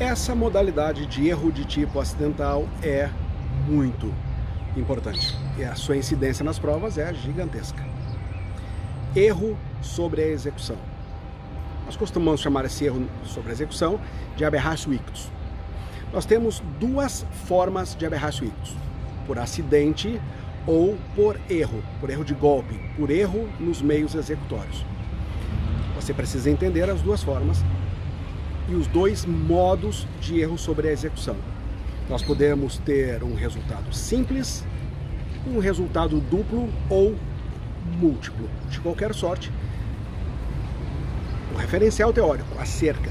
Essa modalidade de erro de tipo acidental é muito importante e a sua incidência nas provas é gigantesca. Erro sobre a execução. Nós costumamos chamar esse erro sobre a execução de aberratio ictus. Nós temos duas formas de aberratio ictus: por acidente ou por erro, por erro de golpe, por erro nos meios executórios. Você precisa entender as duas formas e os dois modos de erro sobre a execução. Nós podemos ter um resultado simples, um resultado duplo ou múltiplo, de qualquer sorte. O referencial teórico acerca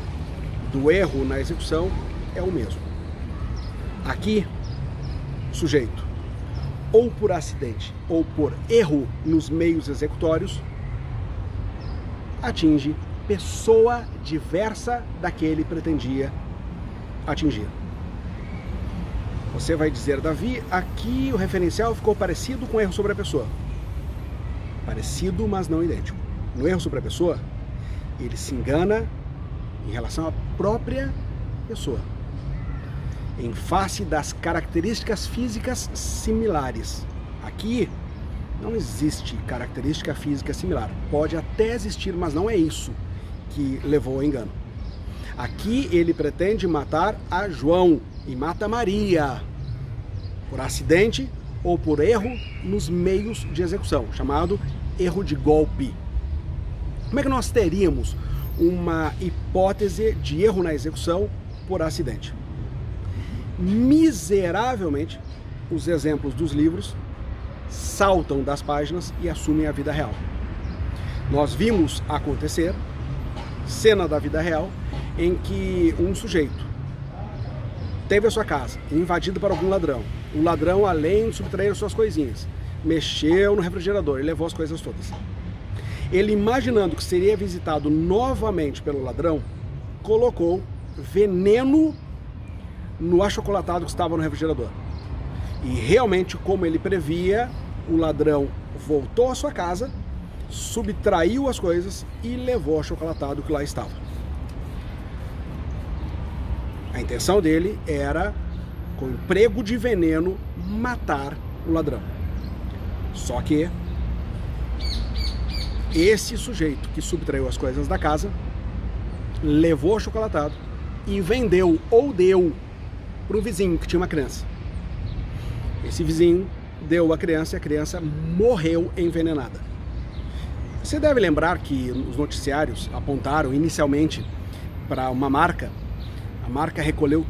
do erro na execução é o mesmo. Aqui, sujeito ou por acidente ou por erro nos meios executórios, atinge pessoa diversa da que ele pretendia atingir. Você vai dizer, Davi, aqui o referencial ficou parecido com o erro sobre a pessoa. Parecido, mas não idêntico. No erro sobre a pessoa, ele se engana em relação à própria pessoa em face das características físicas similares. Aqui não existe característica física similar. Pode até existir, mas não é isso que levou ao engano. Aqui ele pretende matar a João e mata Maria por acidente ou por erro nos meios de execução, chamado erro de golpe. Como é que nós teríamos uma hipótese de erro na execução por acidente? miseravelmente os exemplos dos livros saltam das páginas e assumem a vida real. Nós vimos acontecer cena da vida real em que um sujeito teve a sua casa invadida por algum ladrão. O ladrão, além de subtrair suas coisinhas, mexeu no refrigerador e levou as coisas todas. Ele, imaginando que seria visitado novamente pelo ladrão, colocou veneno no achocolatado que estava no refrigerador. E realmente, como ele previa, o ladrão voltou à sua casa, subtraiu as coisas e levou o achocolatado que lá estava. A intenção dele era, com emprego de veneno, matar o ladrão. Só que esse sujeito que subtraiu as coisas da casa levou o achocolatado e vendeu ou deu para um vizinho que tinha uma criança. Esse vizinho deu a criança e a criança morreu envenenada. Você deve lembrar que os noticiários apontaram inicialmente para uma marca. A marca recolheu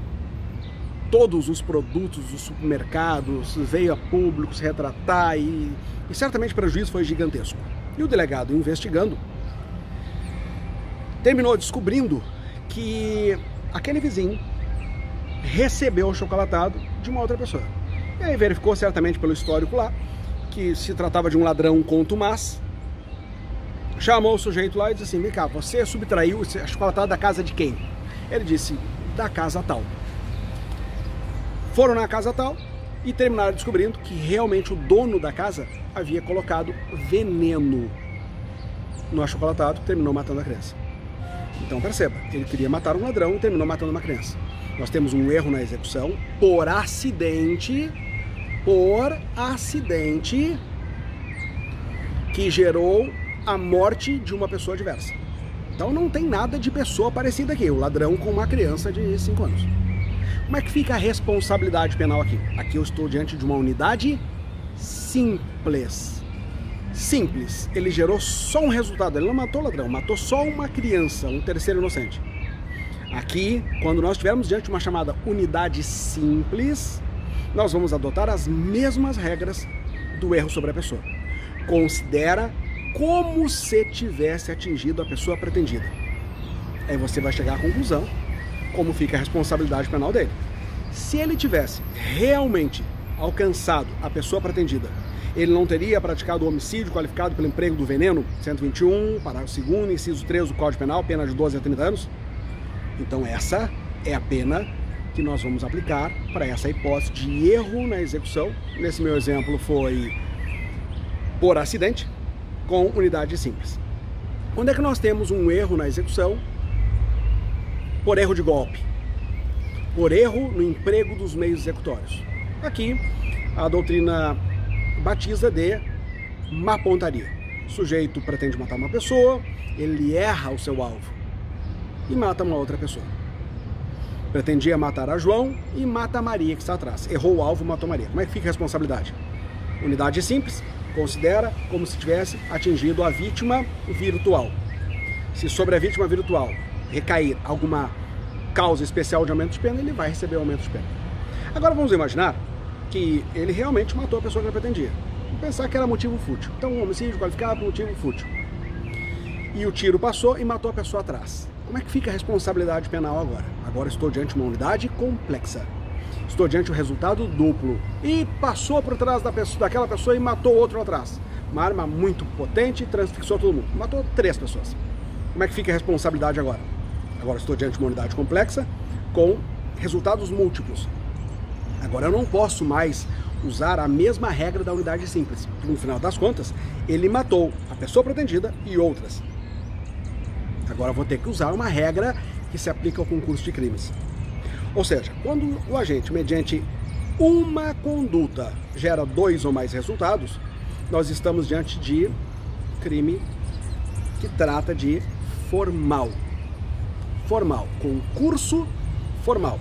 todos os produtos dos supermercados, veio a público se retratar e, e certamente o prejuízo foi gigantesco. E o delegado investigando terminou descobrindo que aquele vizinho recebeu o chocolatado de uma outra pessoa. E aí verificou certamente pelo histórico lá que se tratava de um ladrão contumaz. Chamou o sujeito lá e disse assim: Vem cá, você subtraiu a chocolatada da casa de quem? Ele disse: Da casa tal. Foram na casa tal e terminaram descobrindo que realmente o dono da casa havia colocado veneno no achocolatado, terminou matando a criança. Então perceba, ele queria matar um ladrão e terminou matando uma criança. Nós temos um erro na execução por acidente, por acidente que gerou a morte de uma pessoa diversa. Então não tem nada de pessoa parecida aqui, o ladrão com uma criança de 5 anos. Como é que fica a responsabilidade penal aqui? Aqui eu estou diante de uma unidade simples. Simples. Ele gerou só um resultado. Ele não matou o ladrão, matou só uma criança, um terceiro inocente. Aqui, quando nós estivermos diante de uma chamada unidade simples, nós vamos adotar as mesmas regras do erro sobre a pessoa. Considera como se tivesse atingido a pessoa pretendida. Aí você vai chegar à conclusão como fica a responsabilidade penal dele. Se ele tivesse realmente alcançado a pessoa pretendida, ele não teria praticado o homicídio qualificado pelo emprego do veneno, 121, parágrafo 2 inciso 3 do Código Penal, pena de 12 a 30 anos, então essa é a pena que nós vamos aplicar para essa hipótese de erro na execução. Nesse meu exemplo foi por acidente com unidade simples. Onde é que nós temos um erro na execução por erro de golpe? por erro no emprego dos meios executórios. Aqui, a doutrina batiza de má pontaria. O sujeito pretende matar uma pessoa, ele erra o seu alvo e mata uma outra pessoa. Pretendia matar a João e mata a Maria que está atrás. Errou o alvo, matou Maria. Como é que fica a responsabilidade? Unidade simples, considera como se tivesse atingido a vítima virtual. Se sobre a vítima virtual recair alguma causa especial de aumento de pena, ele vai receber aumento de pena. Agora vamos imaginar que ele realmente matou a pessoa que ele pretendia. Vamos pensar que era motivo fútil. Então, um homicídio qualificado por motivo fútil. E o tiro passou e matou a pessoa atrás. Como é que fica a responsabilidade penal agora? Agora estou diante de uma unidade complexa. Estou diante um resultado duplo. E passou por trás da pessoa, daquela pessoa e matou outro atrás. Uma arma muito potente, transfixou todo mundo. Matou três pessoas. Como é que fica a responsabilidade agora? Agora estou diante de uma unidade complexa com resultados múltiplos. Agora eu não posso mais usar a mesma regra da unidade simples, no final das contas ele matou a pessoa pretendida e outras. Agora eu vou ter que usar uma regra que se aplica ao concurso de crimes. Ou seja, quando o agente, mediante uma conduta, gera dois ou mais resultados, nós estamos diante de crime que trata de formal. Formal, concurso formal.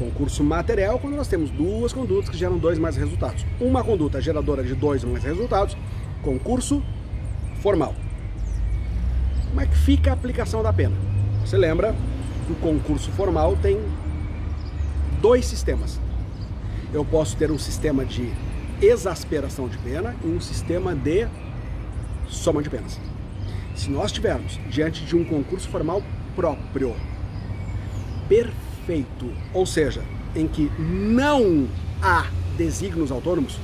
Concurso material, quando nós temos duas condutas que geram dois mais resultados. Uma conduta geradora de dois ou mais resultados, concurso formal. Como é que fica a aplicação da pena? Você lembra que o concurso formal tem dois sistemas. Eu posso ter um sistema de exasperação de pena e um sistema de soma de penas. Se nós tivermos diante de um concurso formal próprio, perfeito, ou seja, em que não há desígnios autônomos,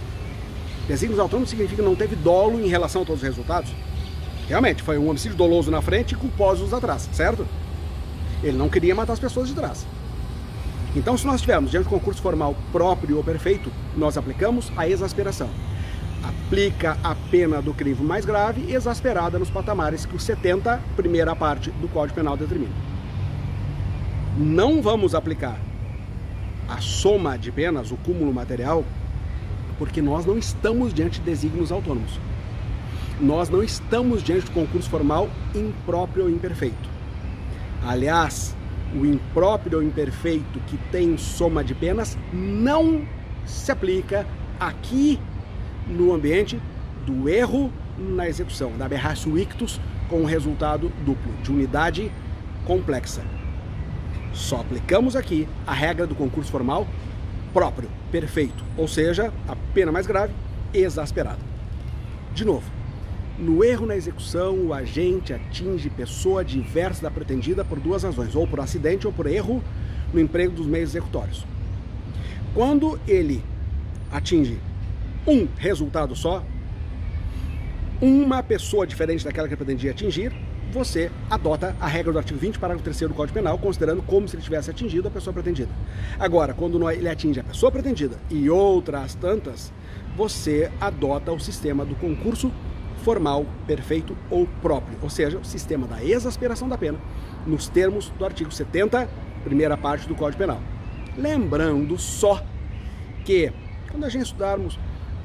desígnios autônomos significa que não teve dolo em relação a todos os resultados. Realmente, foi um homicídio doloso na frente e culposos atrás, certo? Ele não queria matar as pessoas de trás. Então, se nós tivermos diante de um concurso formal próprio ou perfeito, nós aplicamos a exasperação aplica a pena do crime mais grave exasperada nos patamares que o 70, primeira parte do Código Penal determina. Não vamos aplicar a soma de penas, o cúmulo material, porque nós não estamos diante de desígnios autônomos. Nós não estamos diante de concurso formal impróprio ou imperfeito. Aliás, o impróprio ou imperfeito que tem soma de penas não se aplica aqui no ambiente do erro na execução, da aberratio ictus com resultado duplo, de unidade complexa. Só aplicamos aqui a regra do concurso formal próprio, perfeito, ou seja, a pena mais grave, exasperada. De novo, no erro na execução, o agente atinge pessoa diversa da pretendida por duas razões, ou por acidente ou por erro no emprego dos meios executórios. Quando ele atinge um resultado só, uma pessoa diferente daquela que pretendia atingir, você adota a regra do artigo 20, parágrafo 3 do Código Penal, considerando como se ele tivesse atingido a pessoa pretendida. Agora, quando ele atinge a pessoa pretendida e outras tantas, você adota o sistema do concurso formal, perfeito ou próprio, ou seja, o sistema da exasperação da pena, nos termos do artigo 70, primeira parte do Código Penal. Lembrando só que, quando a gente estudarmos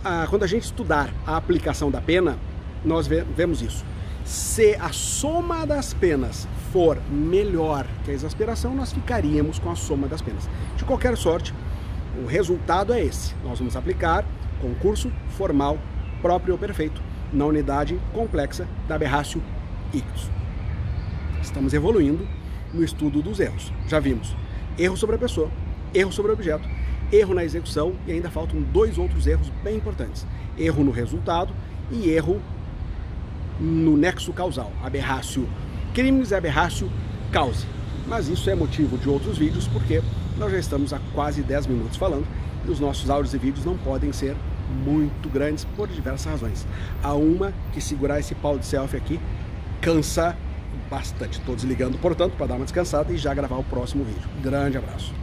a, quando a gente estudar a aplicação da pena, nós vemos isso. Se a soma das penas for melhor que a exasperação, nós ficaríamos com a soma das penas. De qualquer sorte, o resultado é esse. Nós vamos aplicar concurso formal próprio ou perfeito na unidade complexa da aberratio ictus. Estamos evoluindo no estudo dos erros. Já vimos erro sobre a pessoa, erro sobre o objeto, erro na execução e ainda faltam dois outros erros bem importantes: erro no resultado e erro no nexo causal, aberrácio crimes e aberrácio cause. Mas isso é motivo de outros vídeos porque nós já estamos há quase 10 minutos falando e os nossos áudios e vídeos não podem ser muito grandes por diversas razões. Há uma que segurar esse pau de selfie aqui cansa bastante. Estou desligando, portanto, para dar uma descansada e já gravar o próximo vídeo. Grande abraço.